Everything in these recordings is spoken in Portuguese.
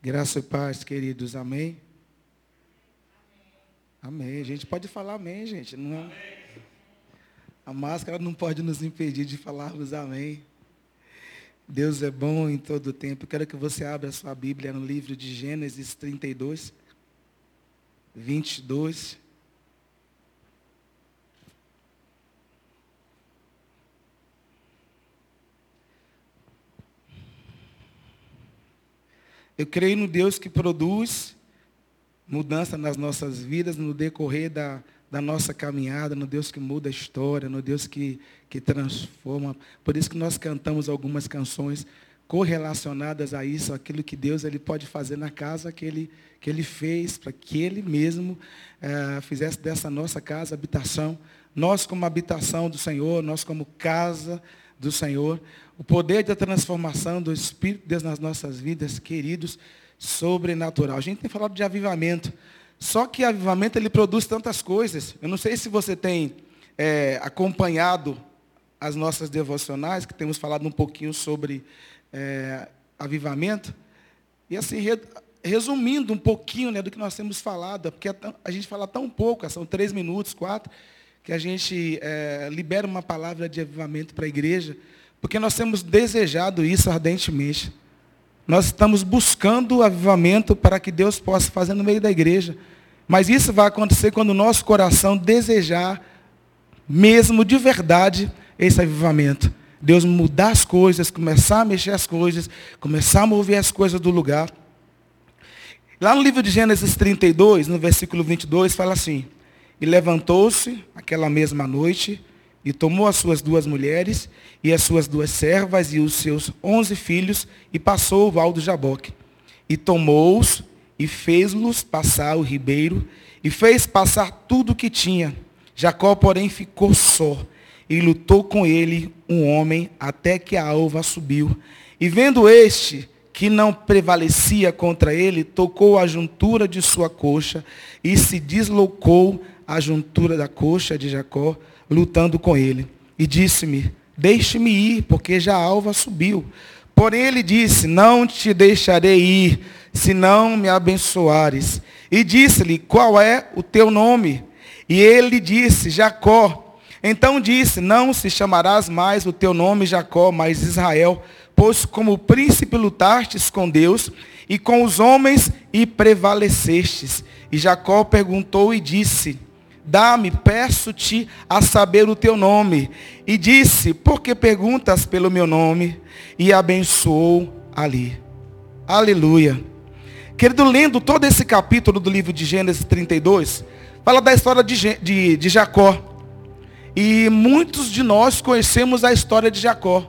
Graça e paz, queridos. Amém? Amém. A gente pode falar amém, gente. Não é... A máscara não pode nos impedir de falarmos amém. Deus é bom em todo tempo. Eu quero que você abra a sua Bíblia no livro de Gênesis 32, 22. Eu creio no Deus que produz mudança nas nossas vidas no decorrer da, da nossa caminhada, no Deus que muda a história, no Deus que, que transforma. Por isso que nós cantamos algumas canções correlacionadas a isso, aquilo que Deus ele pode fazer na casa que Ele, que ele fez, para que Ele mesmo é, fizesse dessa nossa casa habitação. Nós como habitação do Senhor, nós como casa do Senhor, o poder da transformação do Espírito de Deus nas nossas vidas, queridos, sobrenatural. A gente tem falado de avivamento, só que avivamento ele produz tantas coisas. Eu não sei se você tem é, acompanhado as nossas devocionais, que temos falado um pouquinho sobre é, avivamento. E assim, resumindo um pouquinho né, do que nós temos falado, porque a gente fala tão pouco, são três minutos, quatro, que a gente é, libera uma palavra de avivamento para a igreja, porque nós temos desejado isso ardentemente. Nós estamos buscando o avivamento para que Deus possa fazer no meio da igreja. Mas isso vai acontecer quando o nosso coração desejar, mesmo de verdade, esse avivamento. Deus mudar as coisas, começar a mexer as coisas, começar a mover as coisas do lugar. Lá no livro de Gênesis 32, no versículo 22, fala assim: e levantou-se aquela mesma noite e tomou as suas duas mulheres e as suas duas servas e os seus onze filhos e passou o val do Jaboque. E tomou-os e fez-los passar o ribeiro e fez passar tudo o que tinha. Jacó, porém, ficou só e lutou com ele um homem até que a alva subiu. E vendo este que não prevalecia contra ele, tocou a juntura de sua coxa e se deslocou a juntura da coxa de Jacó, lutando com ele. E disse-me, deixe-me ir, porque já a alva subiu. Porém ele disse, não te deixarei ir, se não me abençoares. E disse-lhe, qual é o teu nome? E ele disse, Jacó. Então disse, não se chamarás mais o teu nome Jacó, mas Israel, pois como príncipe lutastes com Deus e com os homens e prevalecestes. E Jacó perguntou e disse, Dá-me, peço-te a saber o teu nome. E disse, por que perguntas pelo meu nome? E abençoou ali. Aleluia. Querido, lendo todo esse capítulo do livro de Gênesis 32, fala da história de, de, de Jacó. E muitos de nós conhecemos a história de Jacó.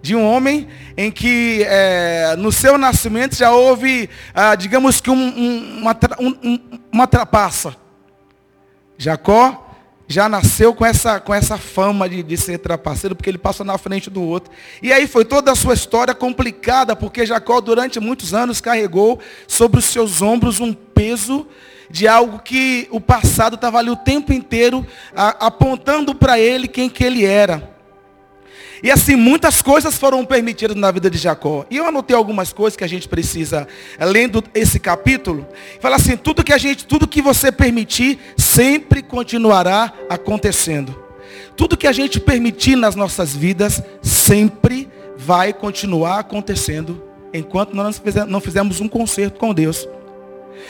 De um homem em que é, no seu nascimento já houve, ah, digamos que um, um, uma, um, uma trapaça Jacó já nasceu com essa, com essa fama de, de ser trapaceiro, porque ele passa na frente do outro. E aí foi toda a sua história complicada, porque Jacó durante muitos anos carregou sobre os seus ombros um peso de algo que o passado estava ali o tempo inteiro a, apontando para ele quem que ele era. E assim, muitas coisas foram permitidas na vida de Jacó. E eu anotei algumas coisas que a gente precisa, eh, lendo esse capítulo, fala assim, tudo que a gente, tudo que você permitir, sempre continuará acontecendo. Tudo que a gente permitir nas nossas vidas, sempre vai continuar acontecendo, enquanto nós não fizermos um concerto com Deus.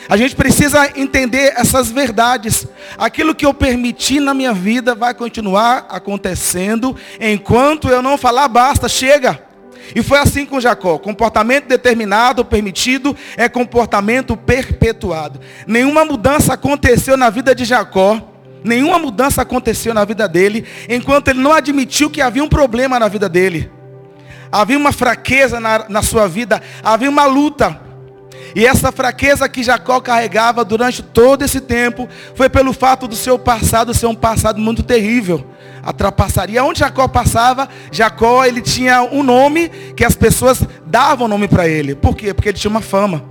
A gente precisa entender essas verdades. Aquilo que eu permiti na minha vida vai continuar acontecendo enquanto eu não falar basta, chega. E foi assim com Jacó. Comportamento determinado, permitido, é comportamento perpetuado. Nenhuma mudança aconteceu na vida de Jacó. Nenhuma mudança aconteceu na vida dele, enquanto ele não admitiu que havia um problema na vida dele. Havia uma fraqueza na, na sua vida, havia uma luta. E essa fraqueza que Jacó carregava durante todo esse tempo foi pelo fato do seu passado ser um passado muito terrível. A trapaçaria. Onde Jacó passava, Jacó ele tinha um nome que as pessoas davam nome para ele. Por quê? Porque ele tinha uma fama.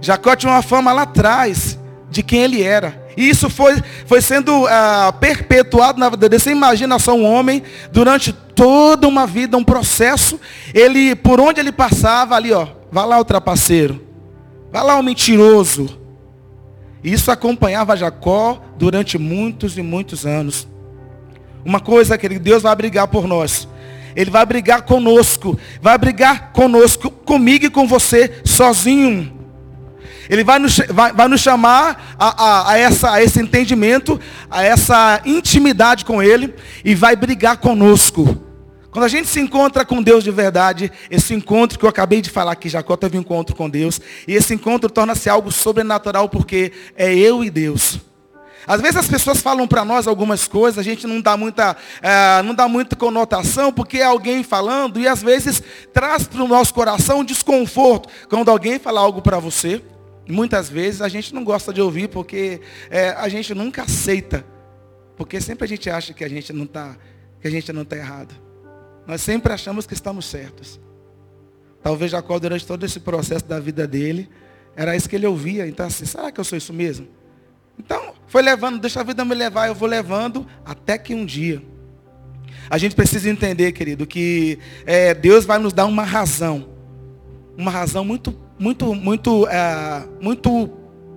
Jacó tinha uma fama lá atrás de quem ele era. E isso foi, foi sendo uh, perpetuado na vida dele. Você imagina só um homem, durante toda uma vida, um processo, ele, por onde ele passava ali, ó, vá lá o trapaceiro, vá lá o mentiroso. Isso acompanhava Jacó durante muitos e muitos anos. Uma coisa, que Deus vai brigar por nós. Ele vai brigar conosco. Vai brigar conosco, comigo e com você, sozinho. Ele vai nos, vai, vai nos chamar a, a, a, essa, a esse entendimento, a essa intimidade com Ele e vai brigar conosco. Quando a gente se encontra com Deus de verdade, esse encontro que eu acabei de falar que Jacó teve um encontro com Deus, e esse encontro torna-se algo sobrenatural porque é eu e Deus. Às vezes as pessoas falam para nós algumas coisas, a gente não dá muita, é, não dá muita conotação, porque é alguém falando, e às vezes traz para o nosso coração um desconforto. Quando alguém fala algo para você, muitas vezes a gente não gosta de ouvir, porque é, a gente nunca aceita. Porque sempre a gente acha que a gente não está, que a gente não está errado. Nós sempre achamos que estamos certos. Talvez Jacó, durante todo esse processo da vida dele, era isso que ele ouvia. Então, assim, será que eu sou isso mesmo? Então, foi levando, deixa a vida me levar, eu vou levando, até que um dia. A gente precisa entender, querido, que é, Deus vai nos dar uma razão. Uma razão muito, muito, muito, é, muito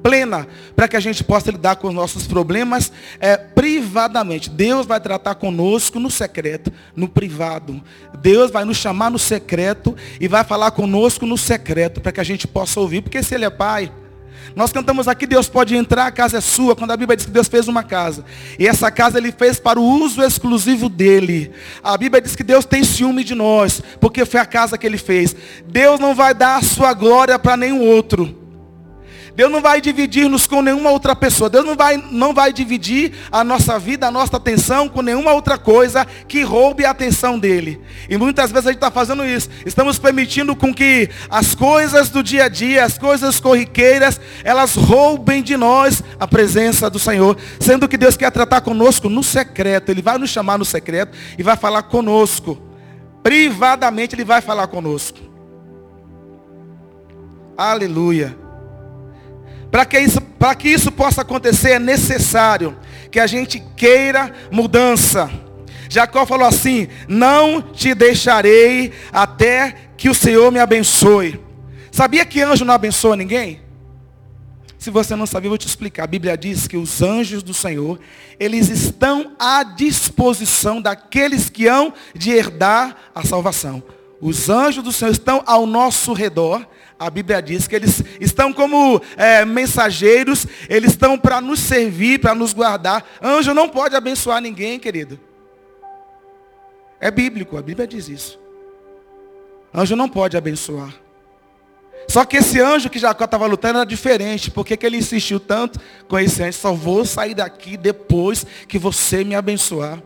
plena para que a gente possa lidar com os nossos problemas é, privadamente. Deus vai tratar conosco no secreto, no privado. Deus vai nos chamar no secreto e vai falar conosco no secreto para que a gente possa ouvir. Porque se Ele é Pai, nós cantamos aqui, Deus pode entrar, a casa é sua, quando a Bíblia diz que Deus fez uma casa. E essa casa ele fez para o uso exclusivo dele. A Bíblia diz que Deus tem ciúme de nós, porque foi a casa que ele fez. Deus não vai dar a sua glória para nenhum outro. Deus não vai dividir-nos com nenhuma outra pessoa. Deus não vai, não vai dividir a nossa vida, a nossa atenção com nenhuma outra coisa que roube a atenção dele. E muitas vezes a gente está fazendo isso. Estamos permitindo com que as coisas do dia a dia, as coisas corriqueiras, elas roubem de nós a presença do Senhor. Sendo que Deus quer tratar conosco no secreto. Ele vai nos chamar no secreto e vai falar conosco. Privadamente Ele vai falar conosco. Aleluia. Para que, isso, que isso possa acontecer, é necessário que a gente queira mudança. Jacó falou assim: Não te deixarei até que o Senhor me abençoe. Sabia que anjo não abençoa ninguém? Se você não sabia, vou te explicar. A Bíblia diz que os anjos do Senhor, eles estão à disposição daqueles que hão de herdar a salvação. Os anjos do Senhor estão ao nosso redor a Bíblia diz que eles estão como é, mensageiros, eles estão para nos servir, para nos guardar. Anjo não pode abençoar ninguém, querido. É bíblico, a Bíblia diz isso. Anjo não pode abençoar. Só que esse anjo que Jacó estava lutando era diferente. Por que, ele insistiu tanto com esse anjo? Só vou sair daqui depois que você me abençoar.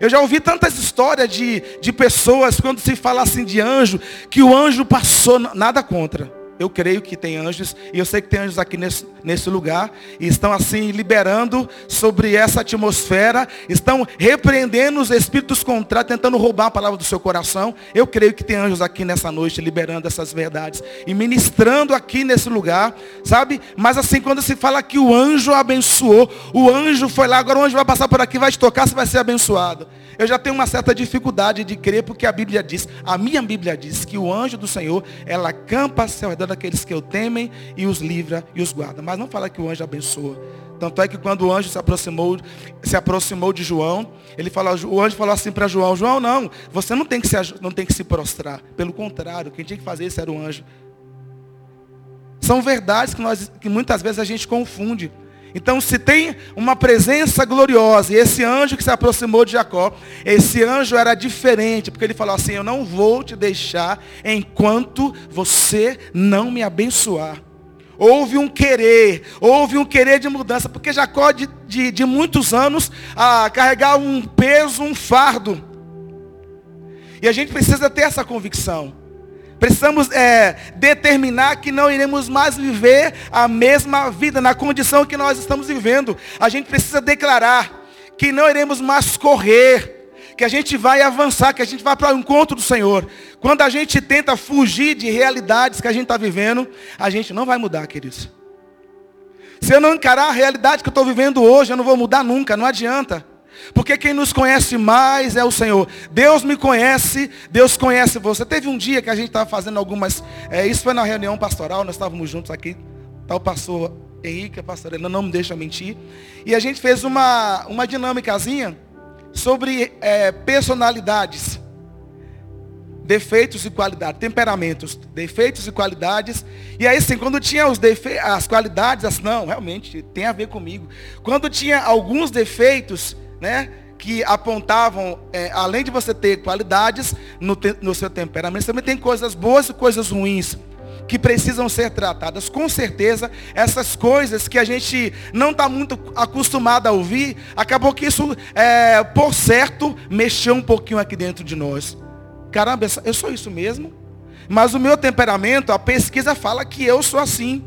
Eu já ouvi tantas histórias de, de pessoas, quando se fala assim de anjo, que o anjo passou, nada contra. Eu creio que tem anjos, e eu sei que tem anjos aqui nesse, nesse lugar, e estão assim liberando sobre essa atmosfera, estão repreendendo os espíritos contrários, tentando roubar a palavra do seu coração. Eu creio que tem anjos aqui nessa noite liberando essas verdades e ministrando aqui nesse lugar, sabe? Mas assim, quando se fala que o anjo abençoou, o anjo foi lá, agora o anjo vai passar por aqui, vai te tocar, você vai ser abençoado. Eu já tenho uma certa dificuldade de crer, porque a Bíblia diz, a minha Bíblia diz que o anjo do Senhor, ela campa ao redor daqueles que o temem e os livra e os guarda. Mas não fala que o anjo abençoa. Tanto é que quando o anjo se aproximou, se aproximou de João, ele falou, o anjo falou assim para João, João, não, você não tem, que se, não tem que se prostrar. Pelo contrário, quem tinha que fazer isso era o anjo. São verdades que, nós, que muitas vezes a gente confunde. Então, se tem uma presença gloriosa, e esse anjo que se aproximou de Jacó, esse anjo era diferente, porque ele falou assim: Eu não vou te deixar enquanto você não me abençoar. Houve um querer, houve um querer de mudança, porque Jacó de, de, de muitos anos a carregar um peso, um fardo. E a gente precisa ter essa convicção. Precisamos é, determinar que não iremos mais viver a mesma vida na condição que nós estamos vivendo. A gente precisa declarar que não iremos mais correr, que a gente vai avançar, que a gente vai para o encontro do Senhor. Quando a gente tenta fugir de realidades que a gente está vivendo, a gente não vai mudar, queridos. Se eu não encarar a realidade que eu estou vivendo hoje, eu não vou mudar nunca, não adianta. Porque quem nos conhece mais é o Senhor. Deus me conhece, Deus conhece você. Teve um dia que a gente estava fazendo algumas. É, isso foi na reunião pastoral, nós estávamos juntos aqui. O pastor Henrique, a pastora não me deixa mentir. E a gente fez uma, uma dinâmicazinha sobre é, personalidades defeitos e qualidades, temperamentos, defeitos e qualidades. E aí sim, quando tinha os defe as qualidades, assim, não, realmente tem a ver comigo. Quando tinha alguns defeitos, né, que apontavam, é, além de você ter qualidades no, no seu temperamento, também tem coisas boas e coisas ruins que precisam ser tratadas. Com certeza, essas coisas que a gente não está muito acostumado a ouvir, acabou que isso, é, por certo, mexeu um pouquinho aqui dentro de nós caramba, eu sou isso mesmo. Mas o meu temperamento, a pesquisa fala que eu sou assim.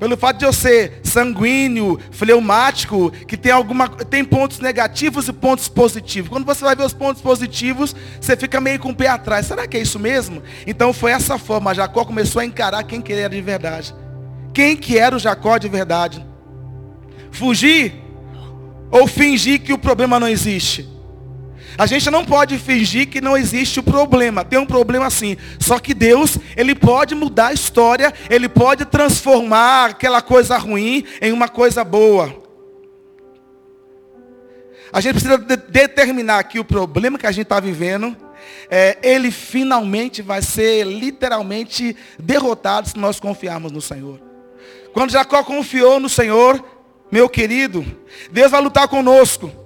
Pelo fato de eu ser sanguíneo, fleumático, que tem, alguma, tem pontos negativos e pontos positivos. Quando você vai ver os pontos positivos, você fica meio com o pé atrás. Será que é isso mesmo? Então foi essa forma. Jacó começou a encarar quem que ele era de verdade. Quem que era o Jacó de verdade? Fugir ou fingir que o problema não existe? A gente não pode fingir que não existe o problema. Tem um problema sim. Só que Deus, Ele pode mudar a história, Ele pode transformar aquela coisa ruim em uma coisa boa. A gente precisa de determinar que o problema que a gente está vivendo, é, ele finalmente vai ser literalmente derrotado se nós confiarmos no Senhor. Quando Jacó confiou no Senhor, meu querido, Deus vai lutar conosco.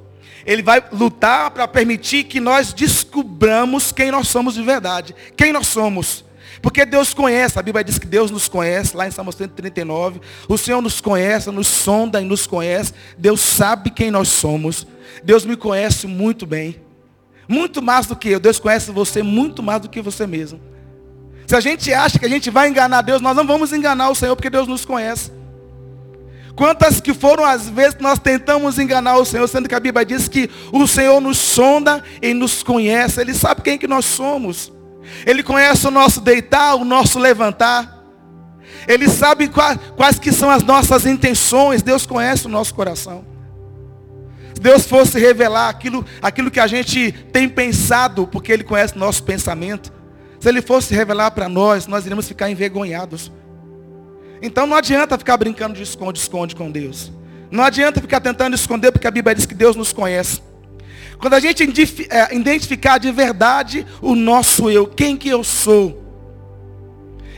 Ele vai lutar para permitir que nós descubramos quem nós somos de verdade. Quem nós somos. Porque Deus conhece, a Bíblia diz que Deus nos conhece, lá em Salmo 139. O Senhor nos conhece, nos sonda e nos conhece. Deus sabe quem nós somos. Deus me conhece muito bem. Muito mais do que eu. Deus conhece você muito mais do que você mesmo. Se a gente acha que a gente vai enganar Deus, nós não vamos enganar o Senhor, porque Deus nos conhece. Quantas que foram as vezes que nós tentamos enganar o Senhor, sendo que a Bíblia diz que o Senhor nos sonda e nos conhece. Ele sabe quem que nós somos. Ele conhece o nosso deitar, o nosso levantar. Ele sabe quais, quais que são as nossas intenções. Deus conhece o nosso coração. Se Deus fosse revelar aquilo, aquilo que a gente tem pensado, porque Ele conhece o nosso pensamento. Se Ele fosse revelar para nós, nós iríamos ficar envergonhados. Então não adianta ficar brincando de esconde-esconde com Deus. Não adianta ficar tentando esconder, porque a Bíblia diz que Deus nos conhece. Quando a gente é, identificar de verdade o nosso eu, quem que eu sou.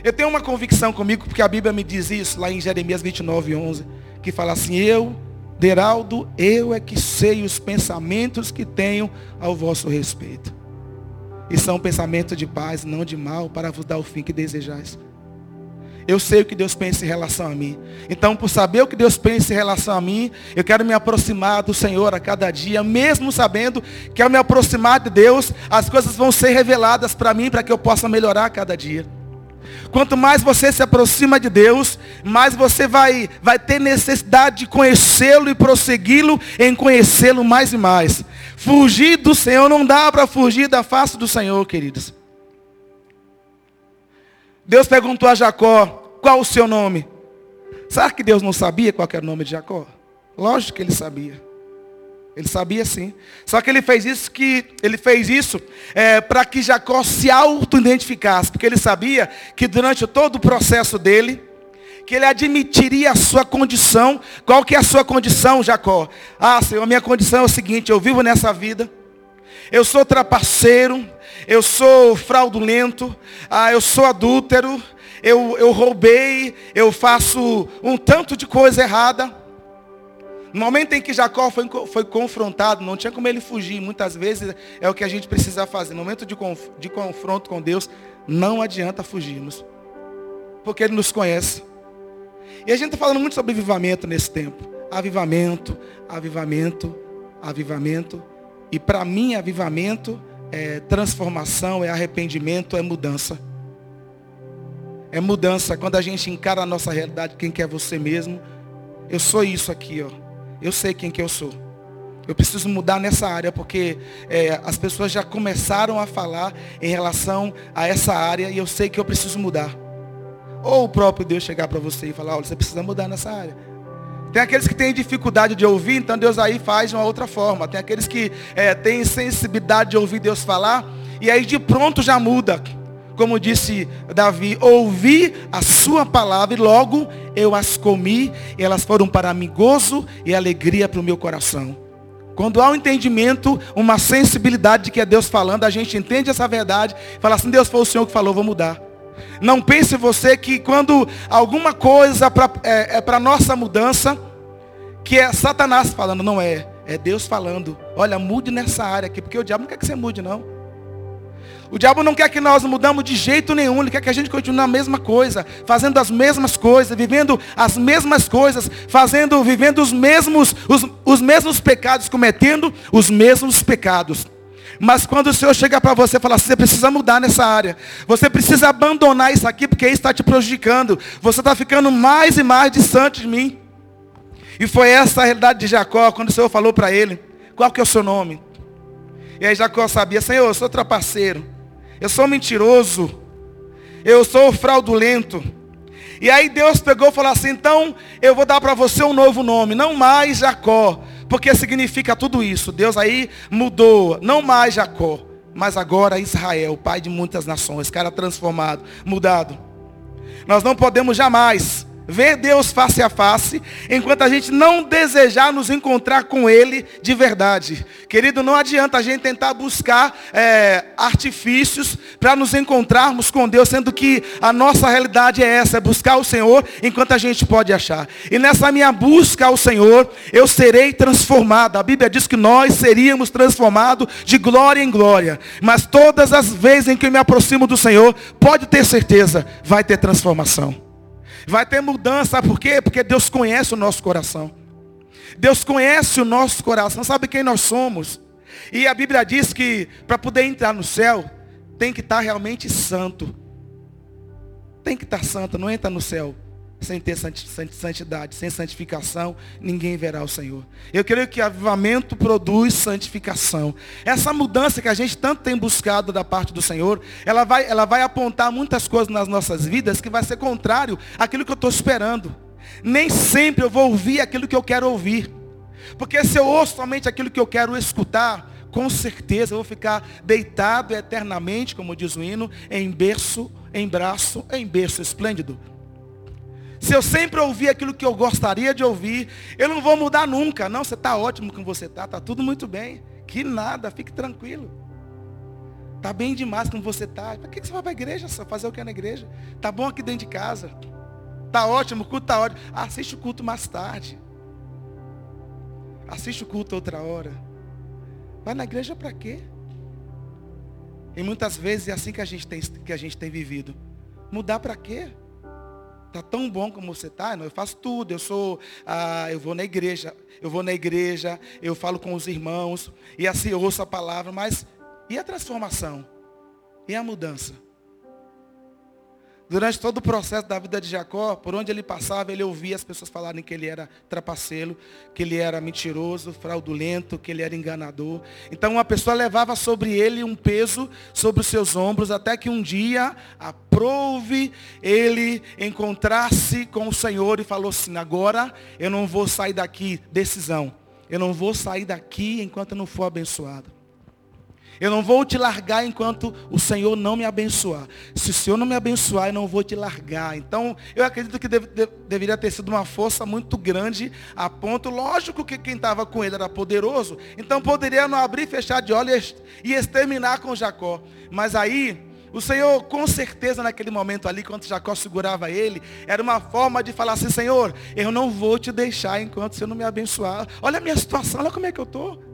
Eu tenho uma convicção comigo, porque a Bíblia me diz isso, lá em Jeremias 29, 11, que fala assim, eu, Deraldo, eu é que sei os pensamentos que tenho ao vosso respeito. E são pensamentos de paz, não de mal, para vos dar o fim que desejais. Eu sei o que Deus pensa em relação a mim. Então, por saber o que Deus pensa em relação a mim, eu quero me aproximar do Senhor a cada dia, mesmo sabendo que ao me aproximar de Deus, as coisas vão ser reveladas para mim, para que eu possa melhorar a cada dia. Quanto mais você se aproxima de Deus, mais você vai, vai ter necessidade de conhecê-lo e prossegui-lo em conhecê-lo mais e mais. Fugir do Senhor não dá para fugir da face do Senhor, queridos. Deus perguntou a Jacó, qual o seu nome? Será que Deus não sabia qual era o nome de Jacó? Lógico que ele sabia. Ele sabia sim. Só que ele fez isso que ele fez isso é, para que Jacó se auto-identificasse, porque ele sabia que durante todo o processo dele, que ele admitiria a sua condição. Qual que é a sua condição, Jacó? Ah, Senhor, a minha condição é o seguinte, eu vivo nessa vida. Eu sou trapaceiro, eu sou fraudulento, ah, eu sou adúltero, eu, eu roubei, eu faço um tanto de coisa errada. No momento em que Jacó foi, foi confrontado, não tinha como ele fugir. Muitas vezes é o que a gente precisa fazer. No momento de, conf, de confronto com Deus, não adianta fugirmos. Porque Ele nos conhece. E a gente está falando muito sobre avivamento nesse tempo. Avivamento, avivamento, avivamento. E para mim, avivamento é transformação, é arrependimento, é mudança. É mudança. Quando a gente encara a nossa realidade, quem que é você mesmo. Eu sou isso aqui, ó. Eu sei quem que eu sou. Eu preciso mudar nessa área, porque é, as pessoas já começaram a falar em relação a essa área e eu sei que eu preciso mudar. Ou o próprio Deus chegar para você e falar, olha, você precisa mudar nessa área. Tem aqueles que têm dificuldade de ouvir, então Deus aí faz de uma outra forma. Tem aqueles que é, têm sensibilidade de ouvir Deus falar, e aí de pronto já muda. Como disse Davi, ouvi a sua palavra e logo eu as comi, e elas foram para mim gozo e alegria para o meu coração. Quando há um entendimento, uma sensibilidade de que é Deus falando, a gente entende essa verdade, fala assim, Deus foi o Senhor que falou, vou mudar. Não pense você que quando alguma coisa pra, é, é para nossa mudança, que é Satanás falando, não é, é Deus falando, olha, mude nessa área aqui, porque o diabo não quer que você mude não. O diabo não quer que nós mudamos de jeito nenhum, ele quer que a gente continue na mesma coisa, fazendo as mesmas coisas, vivendo as mesmas coisas, fazendo, vivendo os mesmos, os, os mesmos pecados, cometendo os mesmos pecados. Mas quando o Senhor chega para você e fala assim, você precisa mudar nessa área. Você precisa abandonar isso aqui, porque isso está te prejudicando. Você está ficando mais e mais distante de mim. E foi essa a realidade de Jacó, quando o Senhor falou para ele, qual que é o seu nome? E aí Jacó sabia, Senhor, eu sou trapaceiro. Eu sou mentiroso. Eu sou fraudulento. E aí Deus pegou e falou assim, então eu vou dar para você um novo nome, não mais Jacó, porque significa tudo isso. Deus aí mudou, não mais Jacó, mas agora Israel, pai de muitas nações, cara transformado, mudado. Nós não podemos jamais ver Deus face a face, enquanto a gente não desejar nos encontrar com Ele de verdade. Querido, não adianta a gente tentar buscar é, artifícios para nos encontrarmos com Deus, sendo que a nossa realidade é essa, é buscar o Senhor enquanto a gente pode achar. E nessa minha busca ao Senhor, eu serei transformado. A Bíblia diz que nós seríamos transformados de glória em glória. Mas todas as vezes em que eu me aproximo do Senhor, pode ter certeza, vai ter transformação. Vai ter mudança, sabe por quê? Porque Deus conhece o nosso coração. Deus conhece o nosso coração, sabe quem nós somos. E a Bíblia diz que para poder entrar no céu, tem que estar realmente santo. Tem que estar santo, não entra no céu sem ter santidade, sem santificação, ninguém verá o Senhor. Eu creio que avivamento produz santificação. Essa mudança que a gente tanto tem buscado da parte do Senhor, ela vai, ela vai apontar muitas coisas nas nossas vidas que vai ser contrário àquilo que eu estou esperando. Nem sempre eu vou ouvir aquilo que eu quero ouvir. Porque se eu ouço somente aquilo que eu quero escutar, com certeza eu vou ficar deitado eternamente, como diz o hino, em berço, em braço, em berço esplêndido. Se eu sempre ouvir aquilo que eu gostaria de ouvir, eu não vou mudar nunca. Não, você está ótimo como você está, está tudo muito bem. Que nada, fique tranquilo. Está bem demais como você está. Para que você vai para a igreja? Só fazer o que é na igreja? Está bom aqui dentro de casa. Está ótimo, o culto está ótimo. Assiste o culto mais tarde. Assiste o culto outra hora. Vai na igreja para quê? E muitas vezes é assim que a gente tem, que a gente tem vivido. Mudar para quê? Tá tão bom como você tá, eu faço tudo. Eu sou, ah, eu vou na igreja, eu vou na igreja, eu falo com os irmãos e assim ouço a palavra, mas e a transformação? E a mudança? Durante todo o processo da vida de Jacó, por onde ele passava, ele ouvia as pessoas falarem que ele era trapaceiro, que ele era mentiroso, fraudulento, que ele era enganador. Então uma pessoa levava sobre ele um peso sobre os seus ombros, até que um dia, aprove ele encontrar-se com o Senhor e falou assim, agora eu não vou sair daqui, decisão, eu não vou sair daqui enquanto eu não for abençoado. Eu não vou te largar enquanto o Senhor não me abençoar. Se o Senhor não me abençoar, eu não vou te largar. Então, eu acredito que deve, de, deveria ter sido uma força muito grande a ponto, lógico que quem estava com ele era poderoso, então poderia não abrir fechar de olhos e exterminar com Jacó. Mas aí, o Senhor, com certeza, naquele momento ali, quando Jacó segurava ele, era uma forma de falar assim, Senhor, eu não vou te deixar enquanto o Senhor não me abençoar. Olha a minha situação, olha como é que eu estou.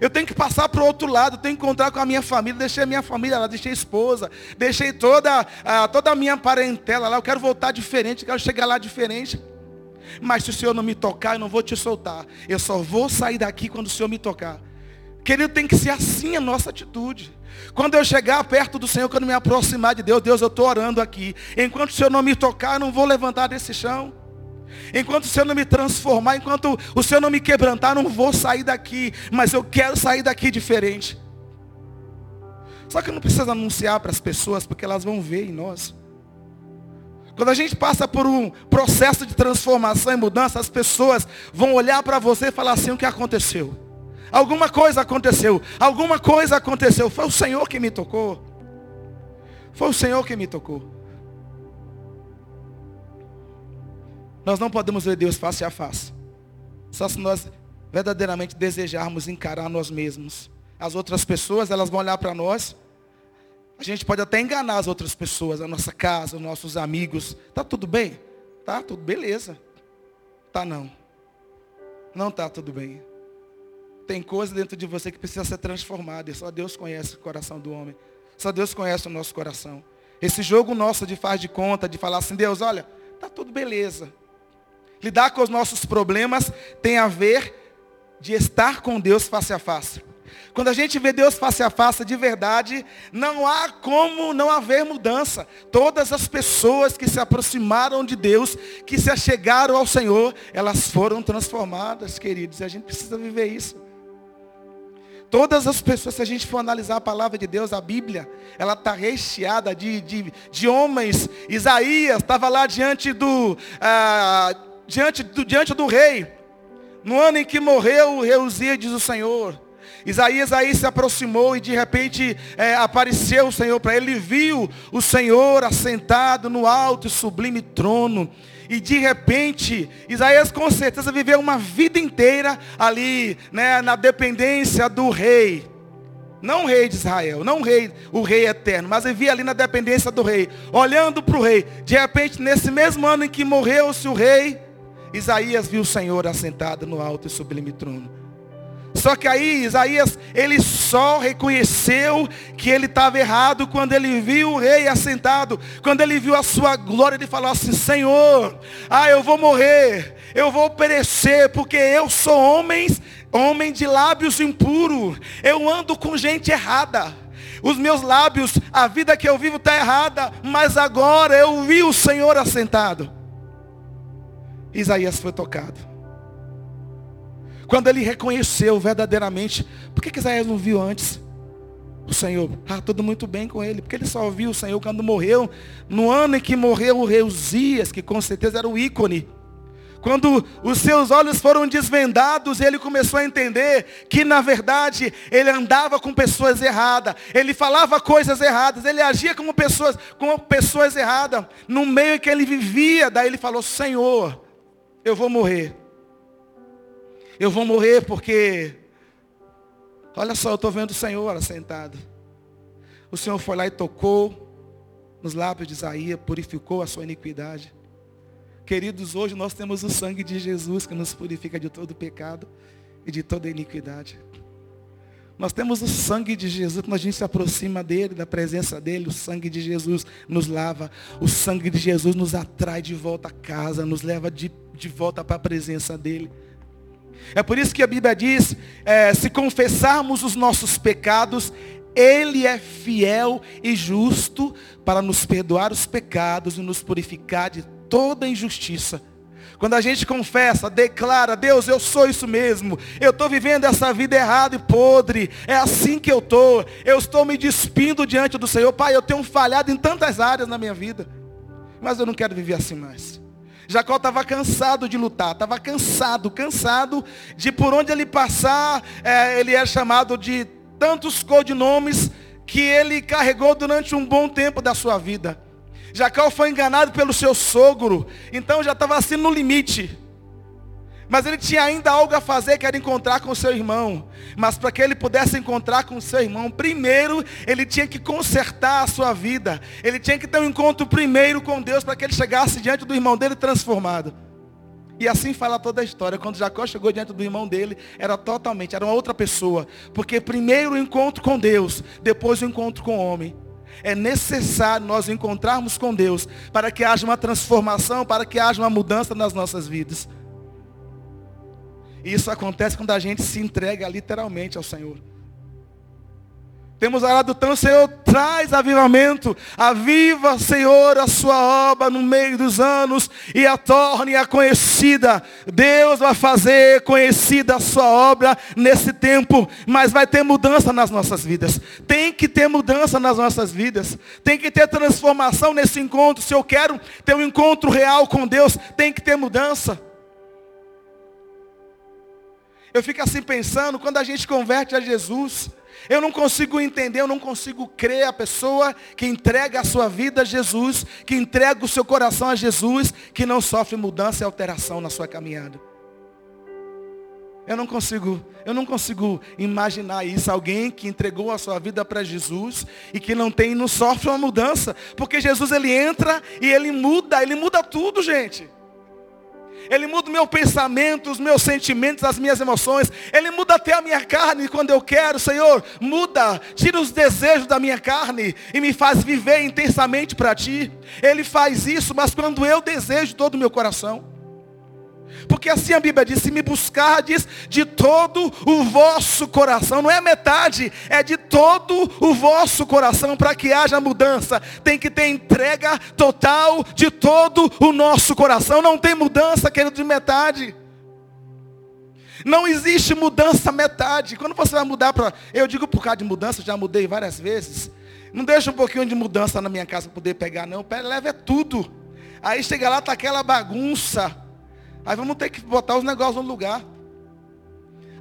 Eu tenho que passar para o outro lado, tenho que encontrar com a minha família, deixei a minha família lá, deixei a esposa, deixei toda, a, toda a minha parentela lá, eu quero voltar diferente, quero chegar lá diferente. Mas se o Senhor não me tocar, eu não vou te soltar. Eu só vou sair daqui quando o Senhor me tocar. Querido, tem que ser assim a nossa atitude. Quando eu chegar perto do Senhor, quando me aproximar de Deus, Deus, eu estou orando aqui. Enquanto o Senhor não me tocar, eu não vou levantar desse chão. Enquanto o Senhor não me transformar, enquanto o Senhor não me quebrantar, não vou sair daqui. Mas eu quero sair daqui diferente. Só que não precisa anunciar para as pessoas, porque elas vão ver em nós. Quando a gente passa por um processo de transformação e mudança, as pessoas vão olhar para você e falar assim: o que aconteceu? Alguma coisa aconteceu, alguma coisa aconteceu. Foi o Senhor que me tocou. Foi o Senhor que me tocou. Nós não podemos ver Deus face a face. Só se nós verdadeiramente desejarmos encarar nós mesmos. As outras pessoas, elas vão olhar para nós. A gente pode até enganar as outras pessoas, a nossa casa, os nossos amigos. Tá tudo bem? Tá tudo beleza. Tá não. Não tá tudo bem. Tem coisa dentro de você que precisa ser transformada. E só Deus conhece o coração do homem. Só Deus conhece o nosso coração. Esse jogo nosso de faz de conta, de falar assim, Deus, olha, tá tudo beleza. Lidar com os nossos problemas tem a ver de estar com Deus face a face. Quando a gente vê Deus face a face de verdade, não há como não haver mudança. Todas as pessoas que se aproximaram de Deus, que se achegaram ao Senhor, elas foram transformadas, queridos. E a gente precisa viver isso. Todas as pessoas, se a gente for analisar a palavra de Deus, a Bíblia, ela está recheada de, de, de homens. Isaías estava lá diante do, ah, diante, do, diante do rei. No ano em que morreu o rei Uzia, diz o Senhor. Isaías aí se aproximou e de repente é, apareceu o Senhor para ele. Ele viu o Senhor assentado no alto e sublime trono. E de repente, Isaías com certeza viveu uma vida inteira ali, né, na dependência do rei. Não o rei de Israel, não o rei, o rei eterno, mas ele via ali na dependência do rei, olhando para o rei. De repente, nesse mesmo ano em que morreu-se o rei, Isaías viu o Senhor assentado no alto e sublime trono. Só que aí Isaías, ele só reconheceu que ele estava errado quando ele viu o rei assentado. Quando ele viu a sua glória, ele falou assim, Senhor, ah, eu vou morrer, eu vou perecer, porque eu sou homem, homem de lábios impuros. Eu ando com gente errada. Os meus lábios, a vida que eu vivo está errada, mas agora eu vi o Senhor assentado. Isaías foi tocado. Quando ele reconheceu verdadeiramente, por que, que Isaías não viu antes? O Senhor, ah, tudo muito bem com ele, porque ele só viu o Senhor quando morreu, no ano em que morreu o rei Uzias, que com certeza era o ícone. Quando os seus olhos foram desvendados, ele começou a entender que, na verdade, ele andava com pessoas erradas, ele falava coisas erradas, ele agia como pessoas, como pessoas erradas, no meio em que ele vivia. Daí ele falou: Senhor, eu vou morrer. Eu vou morrer porque, olha só, eu estou vendo o Senhor assentado. O Senhor foi lá e tocou nos lábios de Isaías, purificou a sua iniquidade. Queridos, hoje nós temos o sangue de Jesus que nos purifica de todo pecado e de toda iniquidade. Nós temos o sangue de Jesus, quando a gente se aproxima dele, da presença dele, o sangue de Jesus nos lava, o sangue de Jesus nos atrai de volta a casa, nos leva de, de volta para a presença dele. É por isso que a Bíblia diz, é, se confessarmos os nossos pecados, Ele é fiel e justo para nos perdoar os pecados e nos purificar de toda injustiça. Quando a gente confessa, declara, Deus, eu sou isso mesmo. Eu estou vivendo essa vida errada e podre. É assim que eu estou. Eu estou me despindo diante do Senhor. Pai, eu tenho falhado em tantas áreas na minha vida. Mas eu não quero viver assim mais. Jacó estava cansado de lutar, estava cansado, cansado de por onde ele passar, é, ele é chamado de tantos codinomes que ele carregou durante um bom tempo da sua vida. Jacó foi enganado pelo seu sogro, então já estava assim no limite. Mas ele tinha ainda algo a fazer, que era encontrar com seu irmão. Mas para que ele pudesse encontrar com seu irmão, primeiro ele tinha que consertar a sua vida. Ele tinha que ter um encontro primeiro com Deus para que ele chegasse diante do irmão dele transformado. E assim fala toda a história. Quando Jacó chegou diante do irmão dele, era totalmente, era uma outra pessoa. Porque primeiro o encontro com Deus, depois o encontro com o homem. É necessário nós encontrarmos com Deus para que haja uma transformação, para que haja uma mudança nas nossas vidas. E isso acontece quando a gente se entrega literalmente ao Senhor. Temos orado tanto, Senhor, traz avivamento. Aviva, Senhor, a sua obra no meio dos anos e a torne-a conhecida. Deus vai fazer conhecida a sua obra nesse tempo, mas vai ter mudança nas nossas vidas. Tem que ter mudança nas nossas vidas. Tem que ter transformação nesse encontro. Se eu quero ter um encontro real com Deus, tem que ter mudança. Eu fico assim pensando, quando a gente converte a Jesus, eu não consigo entender, eu não consigo crer a pessoa que entrega a sua vida a Jesus, que entrega o seu coração a Jesus, que não sofre mudança e alteração na sua caminhada. Eu não consigo, eu não consigo imaginar isso, alguém que entregou a sua vida para Jesus e que não tem, não sofre uma mudança, porque Jesus ele entra e ele muda, ele muda tudo, gente. Ele muda o meu pensamento, os meus sentimentos, as minhas emoções. Ele muda até a minha carne quando eu quero, Senhor. Muda, tira os desejos da minha carne e me faz viver intensamente para Ti. Ele faz isso, mas quando eu desejo todo o meu coração. Porque assim a Bíblia diz, se me buscardes de todo o vosso coração, não é metade, é de todo o vosso coração, para que haja mudança. Tem que ter entrega total de todo o nosso coração. Não tem mudança, querido, de metade. Não existe mudança metade. Quando você vai mudar para. Eu digo por causa de mudança, já mudei várias vezes. Não deixa um pouquinho de mudança na minha casa para poder pegar, não. Leva é tudo. Aí chega lá, está aquela bagunça. Aí vamos ter que botar os negócios no lugar.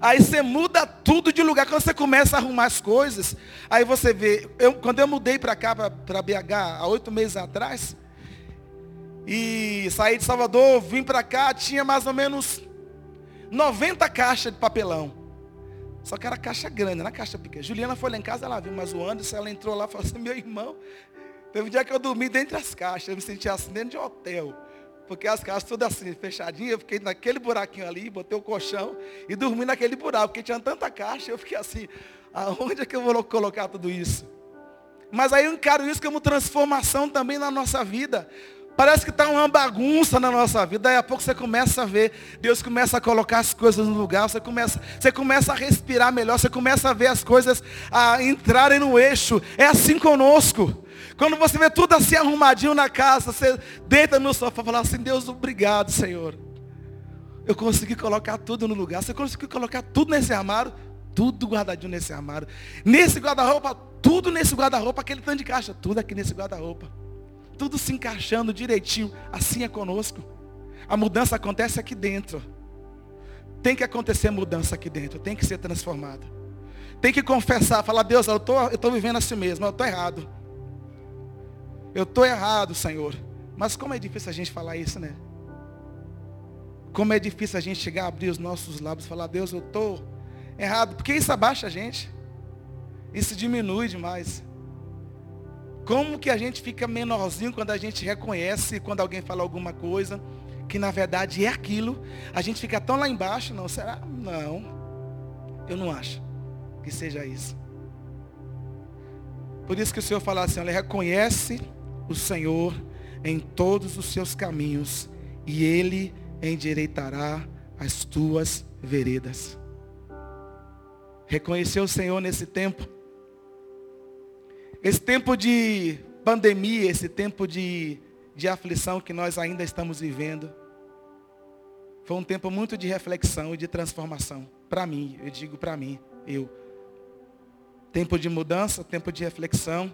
Aí você muda tudo de lugar. Quando você começa a arrumar as coisas, aí você vê. Eu, quando eu mudei para cá, para BH, há oito meses atrás, e saí de Salvador, vim para cá, tinha mais ou menos 90 caixas de papelão. Só que era caixa grande, não caixa pequena. Juliana foi lá em casa, ela viu, mas o Anderson, ela entrou lá e falou assim, meu irmão, teve um dia que eu dormi dentro das caixas, eu me sentia assim dentro de um hotel porque as casas todas assim, fechadinhas, eu fiquei naquele buraquinho ali, botei o colchão e dormi naquele buraco, porque tinha tanta caixa, eu fiquei assim, aonde é que eu vou colocar tudo isso? Mas aí eu encaro isso como transformação também na nossa vida. Parece que está uma bagunça na nossa vida. Daí a pouco você começa a ver, Deus começa a colocar as coisas no lugar, você começa, você começa a respirar melhor, você começa a ver as coisas a entrarem no eixo. É assim conosco. Quando você vê tudo assim arrumadinho na casa, você deita no sofá e fala assim, Deus, obrigado, Senhor. Eu consegui colocar tudo no lugar. Você conseguiu colocar tudo nesse armário, tudo guardadinho nesse armário. Nesse guarda-roupa, tudo nesse guarda-roupa, aquele tanto de caixa, tudo aqui nesse guarda-roupa. Tudo se encaixando direitinho. Assim é conosco. A mudança acontece aqui dentro. Tem que acontecer mudança aqui dentro. Tem que ser transformada. Tem que confessar, falar, Deus, eu estou vivendo assim mesmo, eu estou errado. Eu estou errado, Senhor. Mas como é difícil a gente falar isso, né? Como é difícil a gente chegar a abrir os nossos lábios e falar, Deus, eu estou errado. Porque isso abaixa a gente. Isso diminui demais. Como que a gente fica menorzinho quando a gente reconhece, quando alguém fala alguma coisa, que na verdade é aquilo. A gente fica tão lá embaixo, não, será? Não. Eu não acho que seja isso. Por isso que o Senhor fala assim, ele reconhece o Senhor em todos os seus caminhos, e Ele endireitará as tuas veredas. Reconhecer o Senhor nesse tempo. Esse tempo de pandemia, esse tempo de, de aflição que nós ainda estamos vivendo. Foi um tempo muito de reflexão e de transformação. Para mim, eu digo para mim, eu. Tempo de mudança, tempo de reflexão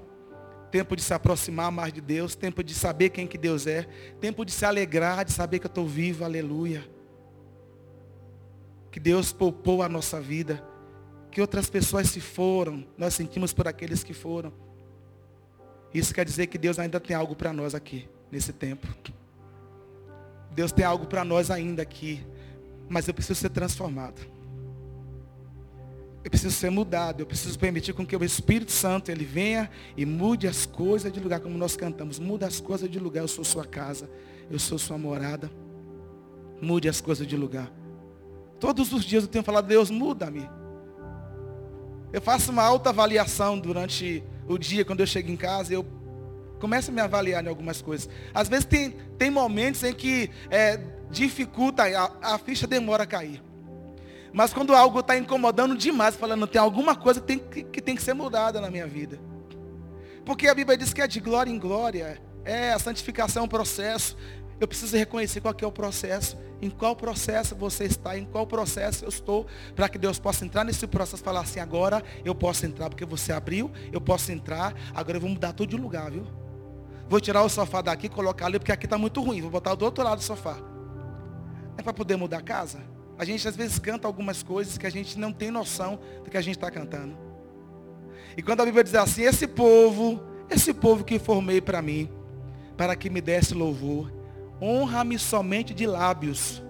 tempo de se aproximar mais de Deus, tempo de saber quem que Deus é, tempo de se alegrar, de saber que eu estou vivo, aleluia. Que Deus poupou a nossa vida, que outras pessoas se foram, nós sentimos por aqueles que foram. Isso quer dizer que Deus ainda tem algo para nós aqui, nesse tempo. Deus tem algo para nós ainda aqui, mas eu preciso ser transformado. Eu preciso ser mudado, eu preciso permitir com que o Espírito Santo ele venha e mude as coisas de lugar, como nós cantamos. Muda as coisas de lugar, eu sou sua casa, eu sou sua morada. Mude as coisas de lugar. Todos os dias eu tenho falado, Deus, muda-me. Eu faço uma alta avaliação durante o dia, quando eu chego em casa, eu começo a me avaliar em algumas coisas. Às vezes tem, tem momentos em que é, dificulta, a, a ficha demora a cair. Mas quando algo está incomodando demais, falando, tem alguma coisa que tem que, que tem que ser mudada na minha vida. Porque a Bíblia diz que é de glória em glória. É, a santificação é um processo. Eu preciso reconhecer qual é o processo. Em qual processo você está, em qual processo eu estou, para que Deus possa entrar nesse processo e falar assim, agora eu posso entrar, porque você abriu, eu posso entrar, agora eu vou mudar tudo de lugar, viu? Vou tirar o sofá daqui, colocar ali, porque aqui está muito ruim. Vou botar do outro lado do sofá. É para poder mudar a casa? A gente às vezes canta algumas coisas que a gente não tem noção do que a gente está cantando. E quando a Bíblia diz assim, esse povo, esse povo que formei para mim, para que me desse louvor, honra-me somente de lábios,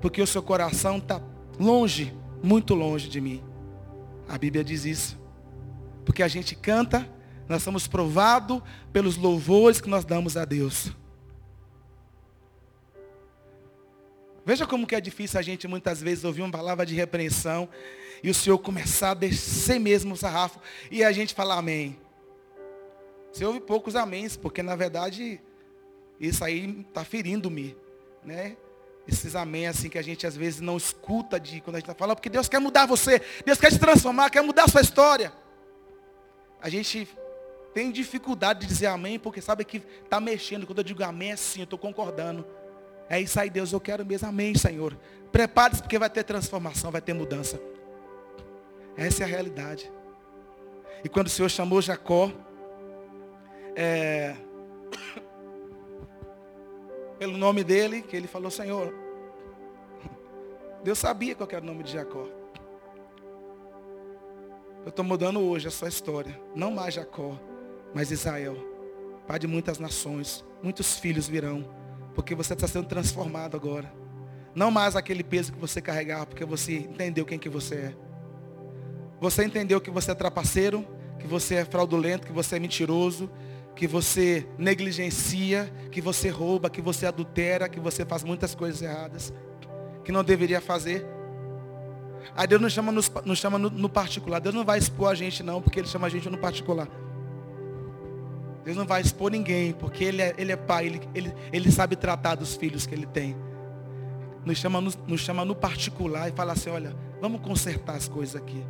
porque o seu coração está longe, muito longe de mim. A Bíblia diz isso. Porque a gente canta, nós somos provados pelos louvores que nós damos a Deus. Veja como que é difícil a gente muitas vezes ouvir uma palavra de repreensão e o Senhor começar a descer mesmo o sarrafo e a gente falar amém. Você ouve poucos améns, porque na verdade isso aí está ferindo-me, né? Esses amém assim que a gente às vezes não escuta de quando a gente está falando, porque Deus quer mudar você, Deus quer te transformar, quer mudar a sua história. A gente tem dificuldade de dizer amém, porque sabe que está mexendo. Quando eu digo amém, é sim, eu estou concordando. É isso aí, Deus, eu quero mesmo. Amém, Senhor. Prepare-se porque vai ter transformação, vai ter mudança. Essa é a realidade. E quando o Senhor chamou Jacó, é, pelo nome dele, que ele falou, Senhor, Deus sabia qual era o nome de Jacó. Eu estou mudando hoje a sua história. Não mais Jacó, mas Israel. Pai de muitas nações. Muitos filhos virão. Porque você está sendo transformado agora. Não mais aquele peso que você carregava, porque você entendeu quem que você é. Você entendeu que você é trapaceiro, que você é fraudulento, que você é mentiroso, que você negligencia, que você rouba, que você adultera, que você faz muitas coisas erradas, que não deveria fazer. Aí Deus nos chama, nos, nos chama no, no, particular. Deus não vai expor a gente não, porque Ele chama a gente no particular. Deus não vai expor ninguém, porque Ele é, ele é pai, ele, ele, ele sabe tratar dos filhos que Ele tem. Nos chama, nos, nos chama no particular e fala assim, olha, vamos consertar as coisas aqui.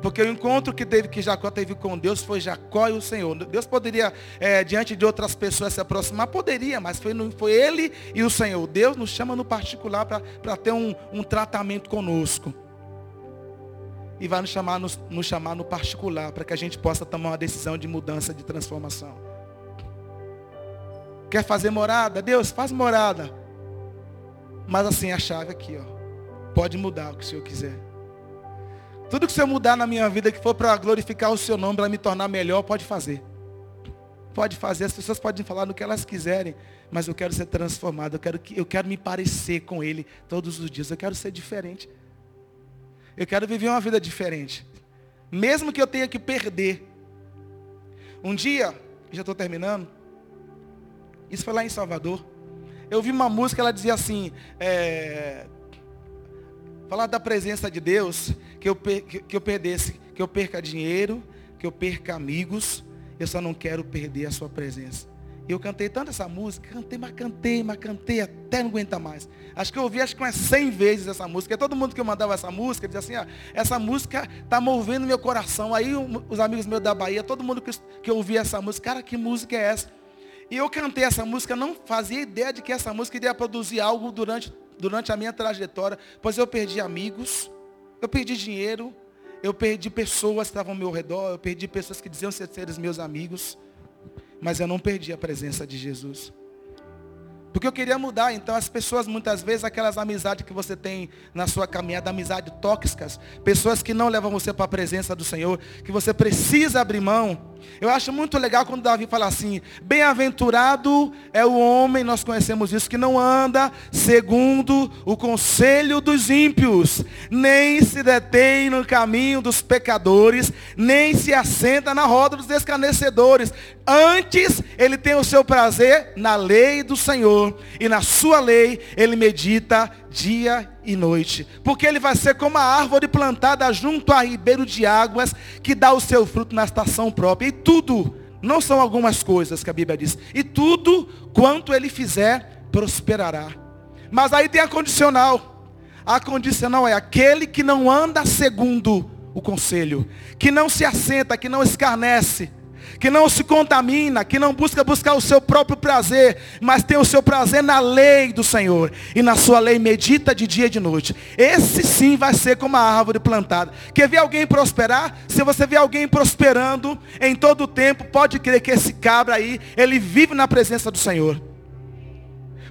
Porque o encontro que, teve, que Jacó teve com Deus foi Jacó e o Senhor. Deus poderia, é, diante de outras pessoas, se aproximar? Poderia, mas foi, foi Ele e o Senhor. Deus nos chama no particular para ter um, um, tratamento conosco. E vai nos chamar, nos, nos chamar no particular, para que a gente possa tomar uma decisão de mudança, de transformação. Quer fazer morada? Deus, faz morada. Mas assim, a chave aqui, ó. Pode mudar o que o Senhor quiser. Tudo que você mudar na minha vida que for para glorificar o seu nome, para me tornar melhor, pode fazer. Pode fazer, as pessoas podem falar no que elas quiserem, mas eu quero ser transformado, eu quero, eu quero me parecer com Ele todos os dias, eu quero ser diferente. Eu quero viver uma vida diferente. Mesmo que eu tenha que perder. Um dia, já estou terminando, isso foi lá em Salvador. Eu vi uma música, ela dizia assim, é, falar da presença de Deus, que eu, que eu perdesse, que eu perca dinheiro, que eu perca amigos, eu só não quero perder a sua presença. E eu cantei tanto essa música, cantei, mas cantei, mas cantei até não aguentar mais. Acho que eu ouvi acho que umas 100 vezes essa música. E todo mundo que eu mandava essa música dizia assim, ah, essa música está movendo meu coração. Aí os amigos meus da Bahia, todo mundo que, que ouvia essa música, cara, que música é essa? E eu cantei essa música, não fazia ideia de que essa música iria produzir algo durante durante a minha trajetória, pois eu perdi amigos, eu perdi dinheiro, eu perdi pessoas que estavam ao meu redor, eu perdi pessoas que diziam ser seres meus amigos, mas eu não perdi a presença de Jesus. Porque eu queria mudar, então as pessoas muitas vezes, aquelas amizades que você tem na sua caminhada, amizades tóxicas, pessoas que não levam você para a presença do Senhor, que você precisa abrir mão. Eu acho muito legal quando Davi fala assim, bem-aventurado é o homem, nós conhecemos isso, que não anda segundo o conselho dos ímpios, nem se detém no caminho dos pecadores, nem se assenta na roda dos escarnecedores. Antes, ele tem o seu prazer na lei do Senhor, e na sua lei ele medita dia e noite. Porque ele vai ser como a árvore plantada junto a ribeiro de águas, que dá o seu fruto na estação própria. E tudo, não são algumas coisas que a Bíblia diz, e tudo quanto ele fizer, prosperará. Mas aí tem a condicional. A condicional é aquele que não anda segundo o conselho, que não se assenta, que não escarnece, que não se contamina, que não busca buscar o seu próprio prazer, mas tem o seu prazer na lei do Senhor. E na sua lei medita de dia e de noite. Esse sim vai ser como a árvore plantada. Quer ver alguém prosperar? Se você vê alguém prosperando em todo o tempo, pode crer que esse cabra aí, ele vive na presença do Senhor.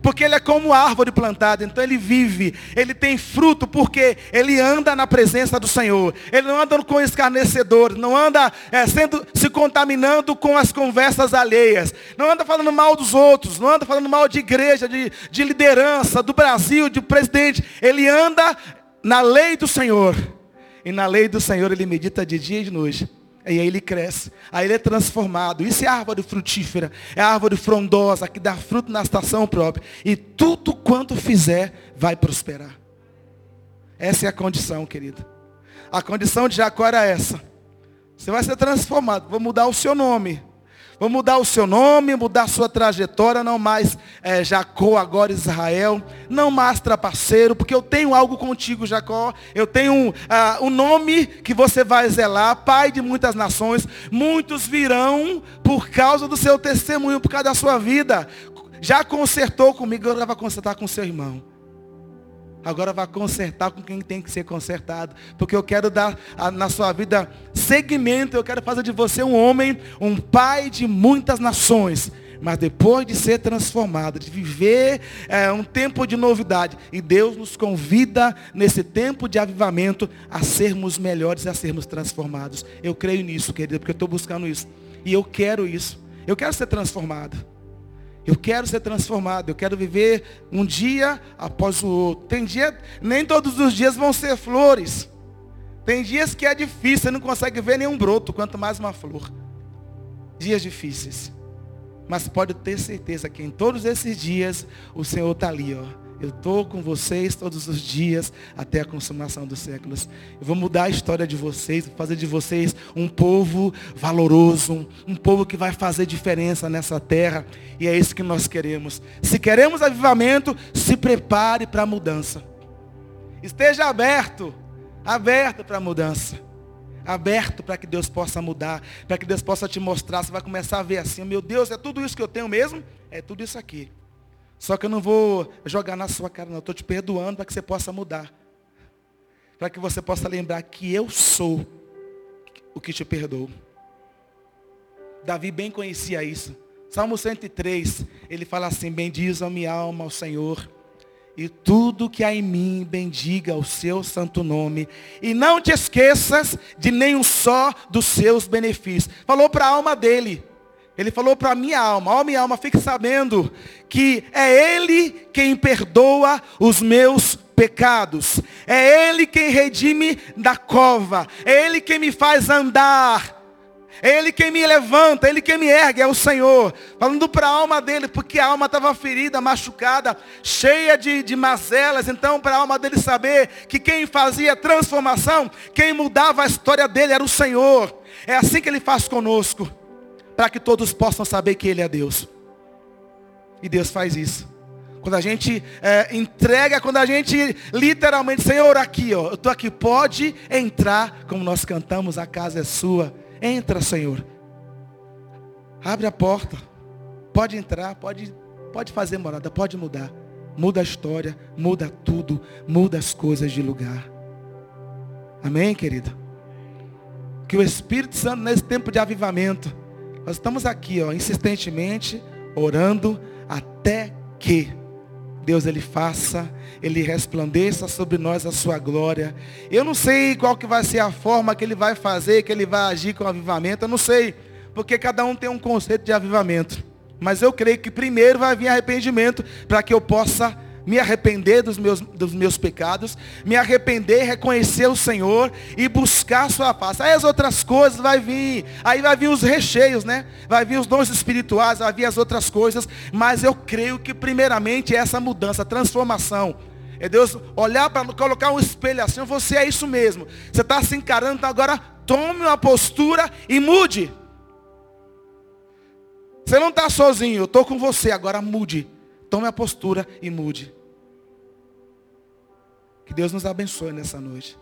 Porque ele é como árvore plantada, então ele vive, ele tem fruto, porque ele anda na presença do Senhor. Ele não anda com escarnecedores, não anda é, sendo, se contaminando com as conversas alheias, não anda falando mal dos outros, não anda falando mal de igreja, de, de liderança, do Brasil, de presidente. Ele anda na lei do Senhor. E na lei do Senhor ele medita de dia e de noite. E aí ele cresce, aí ele é transformado. Isso é árvore frutífera, é árvore frondosa, que dá fruto na estação própria. E tudo quanto fizer, vai prosperar. Essa é a condição, querido. A condição de Jacó era essa. Você vai ser transformado. Vou mudar o seu nome. Vou mudar o seu nome, mudar a sua trajetória, não mais é, Jacó, agora Israel, não mais trapaceiro, porque eu tenho algo contigo, Jacó. Eu tenho um, uh, um nome que você vai zelar, pai de muitas nações. Muitos virão por causa do seu testemunho, por causa da sua vida. Já consertou comigo, agora vai consertar com seu irmão. Agora vai consertar com quem tem que ser consertado. Porque eu quero dar na sua vida segmento. Eu quero fazer de você um homem, um pai de muitas nações. Mas depois de ser transformado, de viver é, um tempo de novidade. E Deus nos convida nesse tempo de avivamento a sermos melhores a sermos transformados. Eu creio nisso, querido, porque eu estou buscando isso. E eu quero isso. Eu quero ser transformado. Eu quero ser transformado, eu quero viver um dia após o outro. Tem dia, nem todos os dias vão ser flores. Tem dias que é difícil, você não consegue ver nenhum broto, quanto mais uma flor. Dias difíceis. Mas pode ter certeza que em todos esses dias o Senhor está ali, ó eu estou com vocês todos os dias até a consumação dos séculos. Eu vou mudar a história de vocês, fazer de vocês um povo valoroso, um, um, povo que vai fazer diferença nessa terra. E é isso que nós queremos. Se queremos avivamento, se prepare para a mudança. Esteja aberto, aberto para a mudança. Aberto para que Deus possa mudar, para que Deus possa te mostrar. Você vai começar a ver assim, meu Deus, é tudo isso que eu tenho mesmo? É tudo isso aqui. Só que eu não vou jogar na sua cara, não. Estou te perdoando para que você possa mudar. Para que você possa lembrar que eu sou o que te perdoou. Davi bem conhecia isso. Salmo 103, ele fala assim, bendiz a minha alma ao Senhor. E tudo que há em mim, bendiga o seu santo nome. E não te esqueças de nenhum só dos seus benefícios. Falou para a alma dele. Ele falou para a minha alma, ó minha alma, fique sabendo que é Ele quem perdoa os meus pecados. É Ele quem redime da cova. É Ele quem me faz andar. É Ele quem me levanta, é Ele quem me ergue, é o Senhor. Falando para a alma dele, porque a alma estava ferida, machucada, cheia de, de mazelas. Então, para a alma dele saber que quem fazia transformação, quem mudava a história dele era o Senhor. É assim que Ele faz conosco para que todos possam saber que Ele é Deus. E Deus faz isso. Quando a gente é, entrega, quando a gente literalmente, Senhor, aqui, ó, eu estou aqui, pode entrar, como nós cantamos, a casa é sua. Entra, Senhor. Abre a porta. Pode entrar, pode, pode fazer morada, pode mudar. Muda a história, muda tudo, muda as coisas de lugar. Amém, querido? Que o Espírito Santo, nesse tempo de avivamento, nós estamos aqui, ó, insistentemente orando até que Deus ele faça, ele resplandeça sobre nós a sua glória. Eu não sei qual que vai ser a forma que ele vai fazer, que ele vai agir com o avivamento, eu não sei, porque cada um tem um conceito de avivamento. Mas eu creio que primeiro vai vir arrependimento para que eu possa me arrepender dos meus, dos meus pecados, me arrepender, reconhecer o Senhor e buscar a sua face. Aí as outras coisas vai vir, aí vai vir os recheios, né? Vai vir os dons espirituais, vai vir as outras coisas, mas eu creio que primeiramente é essa mudança, transformação. É Deus olhar para colocar um espelho assim, você é isso mesmo. Você está se encarando, então agora tome uma postura e mude. Você não está sozinho, eu estou com você, agora mude. Tome a postura e mude. Que Deus nos abençoe nessa noite.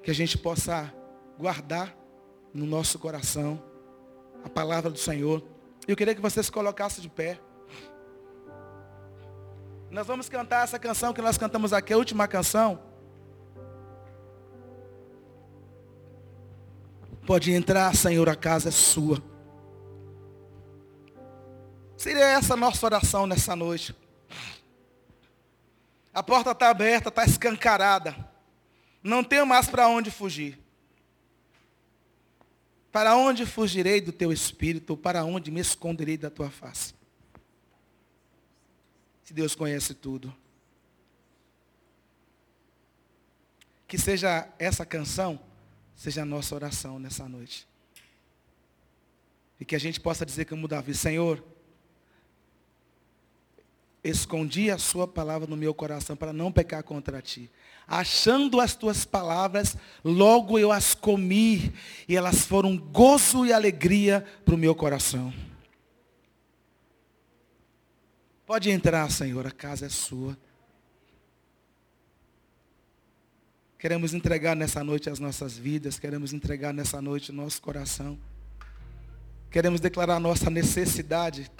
Que a gente possa guardar no nosso coração a palavra do Senhor. Eu queria que você se colocasse de pé. Nós vamos cantar essa canção que nós cantamos aqui, a última canção. Pode entrar, Senhor, a casa é sua. Seria essa a nossa oração nessa noite. A porta está aberta, está escancarada. Não tenho mais para onde fugir. Para onde fugirei do teu espírito? Para onde me esconderei da tua face? Se Deus conhece tudo. Que seja essa canção, seja a nossa oração nessa noite. E que a gente possa dizer como Davi, Senhor, escondi a sua palavra no meu coração para não pecar contra ti. Achando as tuas palavras, logo eu as comi e elas foram gozo e alegria para o meu coração. Pode entrar, Senhor, a casa é sua. Queremos entregar nessa noite as nossas vidas, queremos entregar nessa noite nosso coração. Queremos declarar nossa necessidade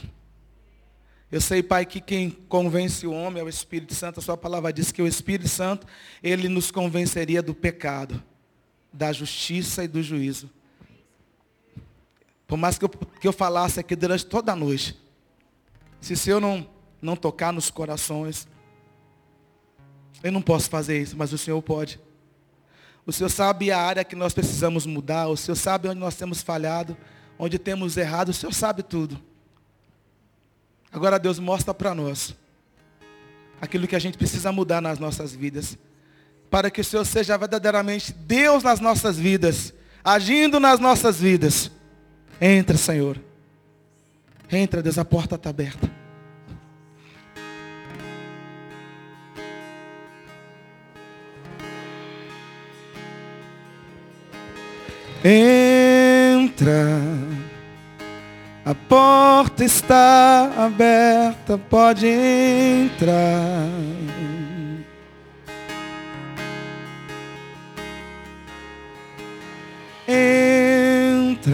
eu sei, Pai, que quem convence o homem é o Espírito Santo. A sua palavra diz que o Espírito Santo, ele nos convenceria do pecado, da justiça e do juízo. Por mais que eu, que eu falasse aqui durante toda a noite, se o Senhor não, não tocar nos corações, eu não posso fazer isso, mas o Senhor pode. O Senhor sabe a área que nós precisamos mudar, o Senhor sabe onde nós temos falhado, onde temos errado, o Senhor sabe tudo. Agora Deus mostra para nós aquilo que a gente precisa mudar nas nossas vidas. Para que o Senhor seja verdadeiramente Deus nas nossas vidas, agindo nas nossas vidas. Entra, Senhor. Entra, Deus, a porta está aberta. Entra. A porta está aberta, pode entrar. Entra.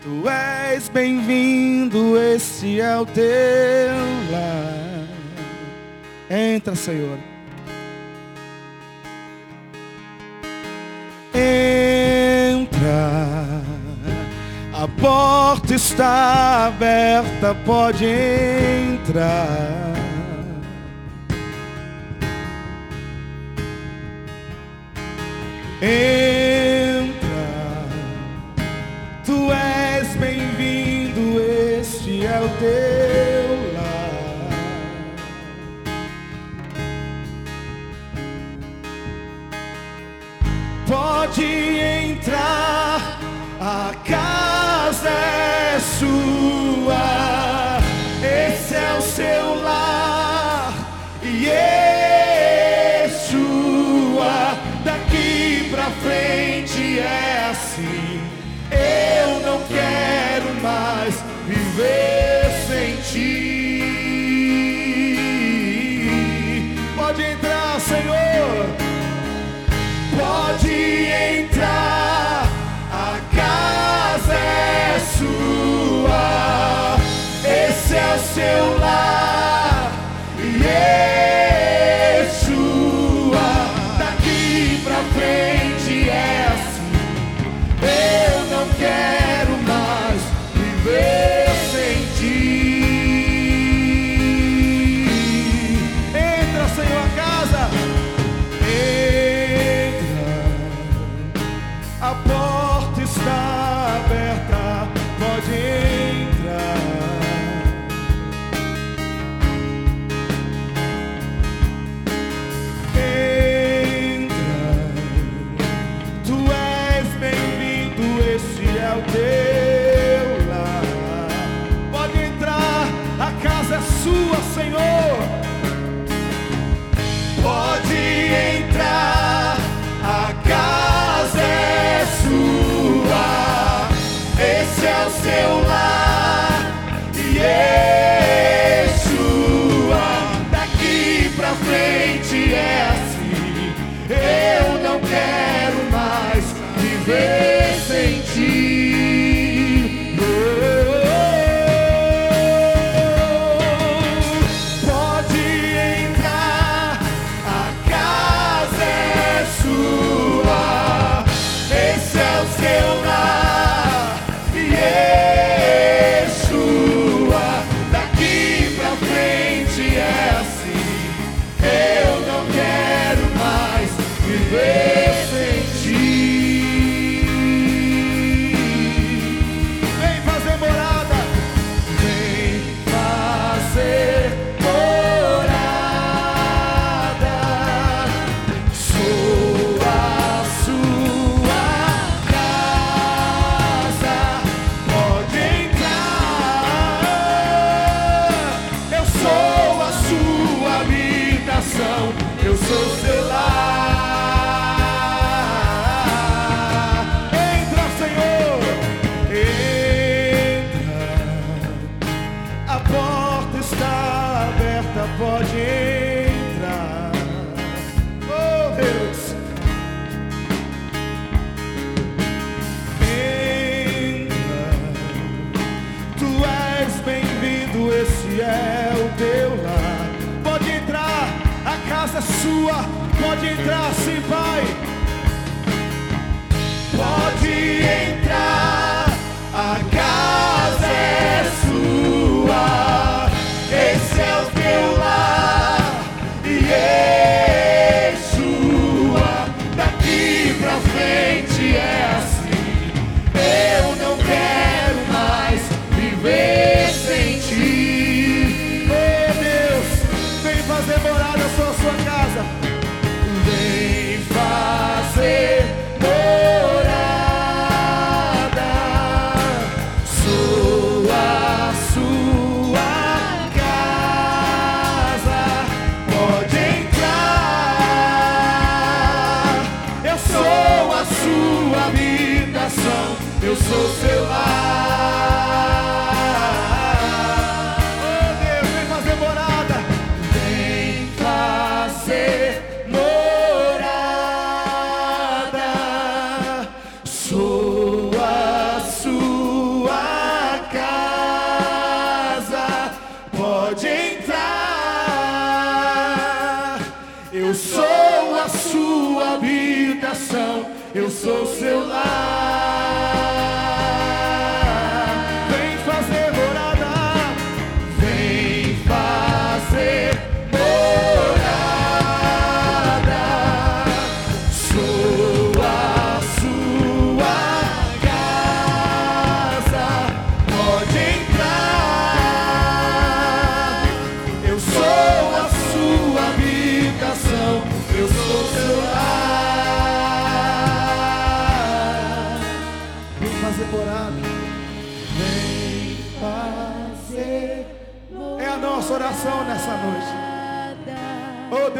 Tu és bem-vindo, esse é o teu lar. Entra, Senhor. Porta está aberta, pode entrar. Entra, tu és bem-vindo, este é o teu sua, esse é o seu seu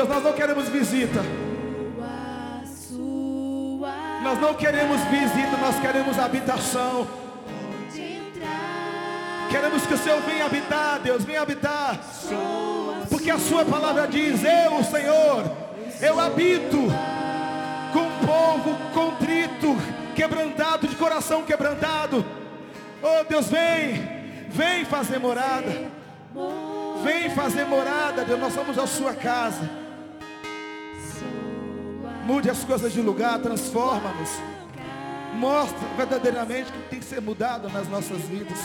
Deus, nós não queremos visita. Nós não queremos visita, nós queremos habitação. Queremos que o Senhor venha habitar, Deus, venha habitar. Porque a sua palavra diz, eu, Senhor, eu habito com um povo contrito, quebrantado, de coração quebrantado. Oh Deus, vem, vem fazer morada. Vem fazer morada, Deus, nós somos a sua casa. Mude as coisas de lugar, transforma-nos. Mostra verdadeiramente o que tem que ser mudado nas nossas vidas.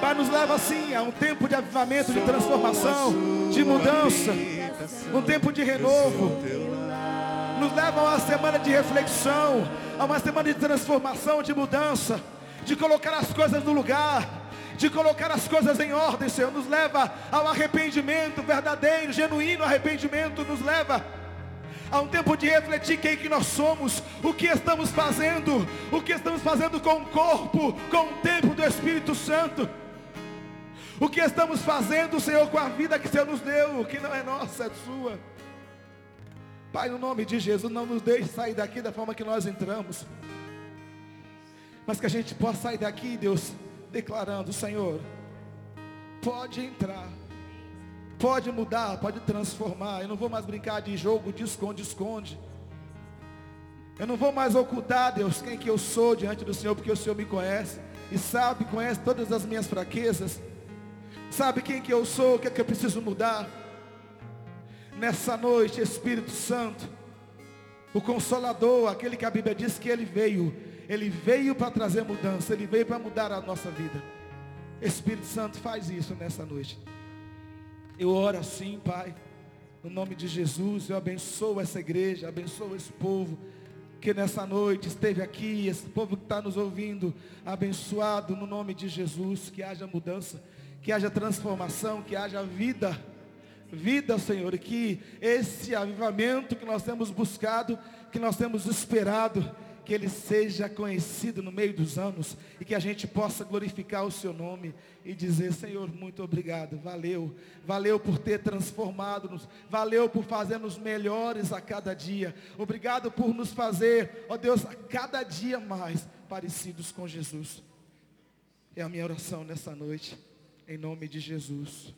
Pai, nos leva assim a um tempo de avivamento, de transformação, de mudança, um tempo de renovo. Nos leva a uma semana de reflexão, a uma semana de transformação, de mudança, de colocar as coisas no lugar, de colocar as coisas em ordem, Senhor. Nos leva ao arrependimento verdadeiro, genuíno arrependimento, nos leva a um tempo de refletir quem que nós somos, o que estamos fazendo, o que estamos fazendo com o corpo, com o tempo do Espírito Santo. O que estamos fazendo, Senhor, com a vida que o Senhor nos deu, que não é nossa, é sua. Pai, no nome de Jesus, não nos deixe sair daqui da forma que nós entramos. Mas que a gente possa sair daqui, Deus, declarando, Senhor, pode entrar. Pode mudar, pode transformar. Eu não vou mais brincar de jogo de esconde-esconde. Eu não vou mais ocultar, Deus, quem que eu sou diante do Senhor, porque o Senhor me conhece e sabe, conhece todas as minhas fraquezas. Sabe quem que eu sou, o que é que eu preciso mudar. Nessa noite, Espírito Santo, o Consolador, aquele que a Bíblia diz que ele veio, ele veio para trazer mudança, ele veio para mudar a nossa vida. Espírito Santo, faz isso nessa noite. Eu oro assim, Pai, no nome de Jesus, eu abençoo essa igreja, abençoo esse povo que nessa noite esteve aqui, esse povo que está nos ouvindo, abençoado no nome de Jesus, que haja mudança, que haja transformação, que haja vida, vida, Senhor, que esse avivamento que nós temos buscado, que nós temos esperado, que ele seja conhecido no meio dos anos e que a gente possa glorificar o seu nome e dizer, Senhor, muito obrigado, valeu, valeu por ter transformado-nos, valeu por fazer-nos melhores a cada dia, obrigado por nos fazer, ó Deus, a cada dia mais parecidos com Jesus. É a minha oração nessa noite, em nome de Jesus.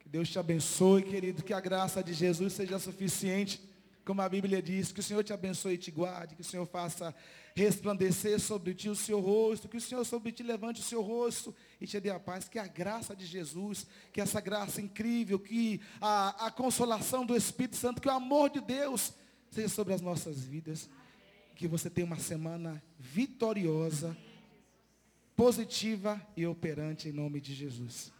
Que Deus te abençoe, querido, que a graça de Jesus seja suficiente como a Bíblia diz, que o Senhor te abençoe e te guarde, que o Senhor faça resplandecer sobre ti o seu rosto, que o Senhor sobre ti levante o seu rosto e te dê a paz, que a graça de Jesus, que essa graça incrível, que a, a consolação do Espírito Santo, que o amor de Deus seja sobre as nossas vidas, que você tenha uma semana vitoriosa, positiva e operante em nome de Jesus.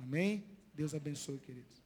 Amém? Deus abençoe, queridos.